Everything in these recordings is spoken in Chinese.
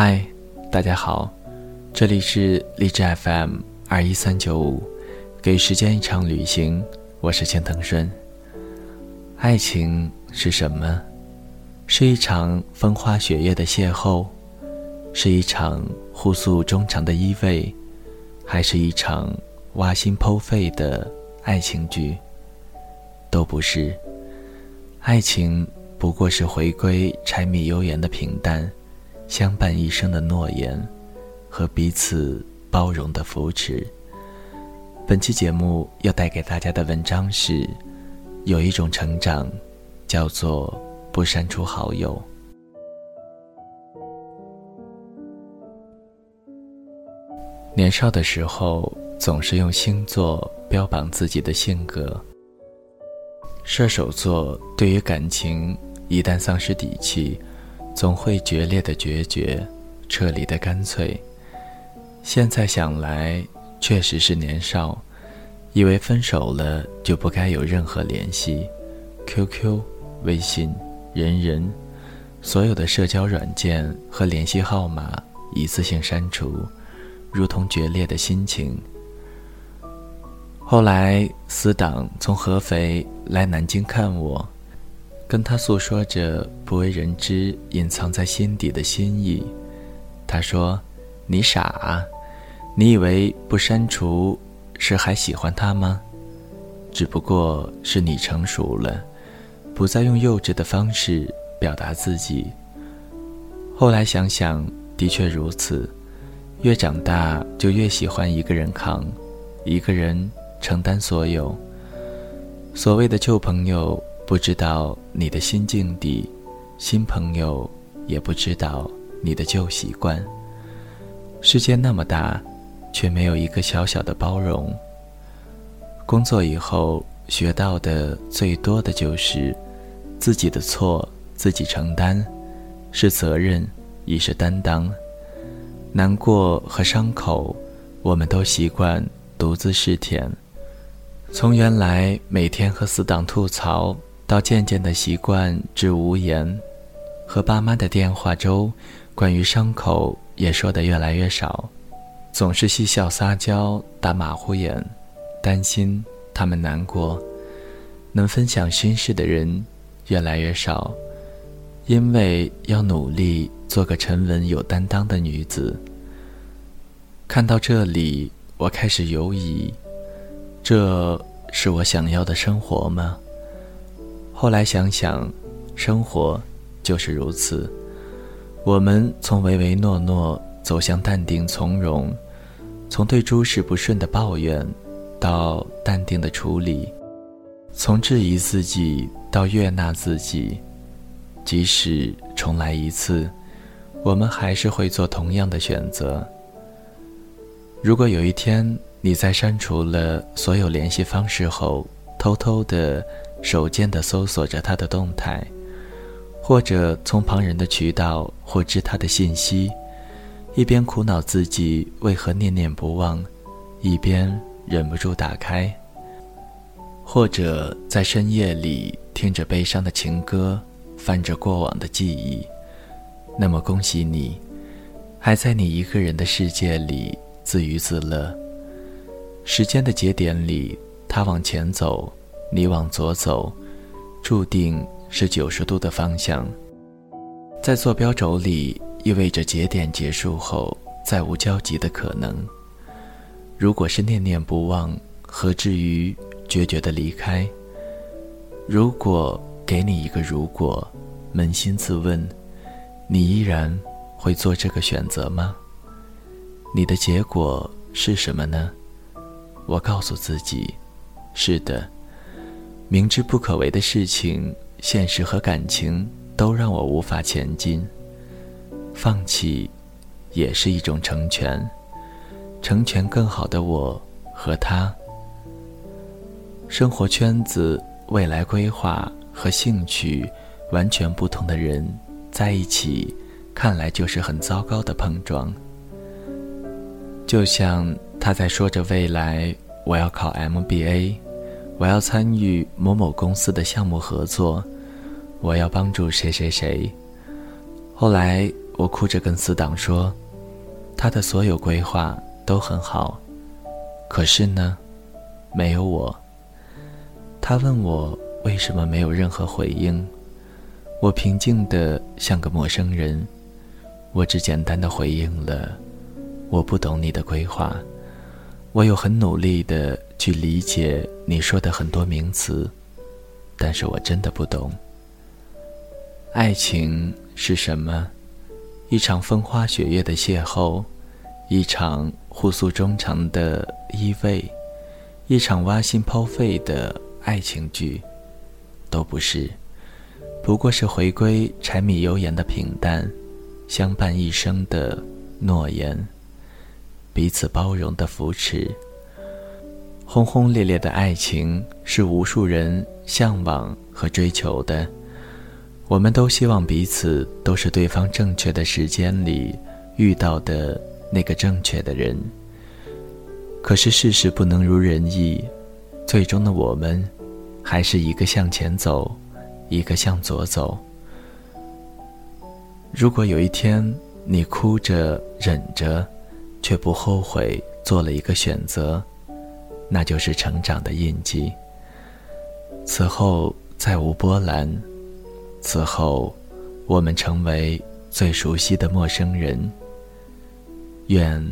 嗨，大家好，这里是励志 FM 二一三九五，给时间一场旅行，我是千藤顺。爱情是什么？是一场风花雪月的邂逅，是一场互诉衷肠的依偎，还是一场挖心剖肺的爱情剧？都不是。爱情不过是回归柴米油盐的平淡。相伴一生的诺言，和彼此包容的扶持。本期节目要带给大家的文章是：有一种成长，叫做不删除好友。年少的时候，总是用星座标榜自己的性格。射手座对于感情，一旦丧失底气。总会决裂的决绝，撤离的干脆。现在想来，确实是年少，以为分手了就不该有任何联系，QQ、微信、人人，所有的社交软件和联系号码一次性删除，如同决裂的心情。后来，死党从合肥来南京看我。跟他诉说着不为人知、隐藏在心底的心意。他说：“你傻啊，你以为不删除是还喜欢他吗？只不过是你成熟了，不再用幼稚的方式表达自己。后来想想，的确如此。越长大，就越喜欢一个人扛，一个人承担所有。所谓的旧朋友。”不知道你的新境地，新朋友也不知道你的旧习惯。世界那么大，却没有一个小小的包容。工作以后学到的最多的就是自己的错自己承担，是责任，亦是担当。难过和伤口，我们都习惯独自试舔。从原来每天和死党吐槽。到渐渐的习惯至无言，和爸妈的电话中，关于伤口也说得越来越少，总是嬉笑撒娇打马虎眼，担心他们难过，能分享心事的人越来越少，因为要努力做个沉稳有担当的女子。看到这里，我开始犹疑，这是我想要的生活吗？后来想想，生活就是如此。我们从唯唯诺诺走向淡定从容，从对诸事不顺的抱怨到淡定的处理，从质疑自己到悦纳自己。即使重来一次，我们还是会做同样的选择。如果有一天你在删除了所有联系方式后，偷偷的。手贱地搜索着他的动态，或者从旁人的渠道获知他的信息，一边苦恼自己为何念念不忘，一边忍不住打开；或者在深夜里听着悲伤的情歌，翻着过往的记忆，那么恭喜你，还在你一个人的世界里自娱自乐。时间的节点里，他往前走。你往左走，注定是九十度的方向。在坐标轴里，意味着节点结束后再无交集的可能。如果是念念不忘，何至于决绝的离开？如果给你一个如果，扪心自问，你依然会做这个选择吗？你的结果是什么呢？我告诉自己，是的。明知不可为的事情，现实和感情都让我无法前进。放弃，也是一种成全，成全更好的我和他。生活圈子、未来规划和兴趣完全不同的人在一起，看来就是很糟糕的碰撞。就像他在说着未来，我要考 MBA。我要参与某某公司的项目合作，我要帮助谁谁谁。后来我哭着跟死党说，他的所有规划都很好，可是呢，没有我。他问我为什么没有任何回应，我平静的像个陌生人，我只简单的回应了，我不懂你的规划。我有很努力的去理解你说的很多名词，但是我真的不懂。爱情是什么？一场风花雪月的邂逅，一场互诉衷肠的依偎，一场挖心抛肺的爱情剧，都不是，不过是回归柴米油盐的平淡，相伴一生的诺言。彼此包容的扶持，轰轰烈烈的爱情是无数人向往和追求的。我们都希望彼此都是对方正确的时间里遇到的那个正确的人。可是事实不能如人意，最终的我们还是一个向前走，一个向左走。如果有一天你哭着忍着，却不后悔做了一个选择，那就是成长的印记。此后再无波澜，此后我们成为最熟悉的陌生人。愿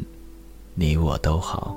你我都好。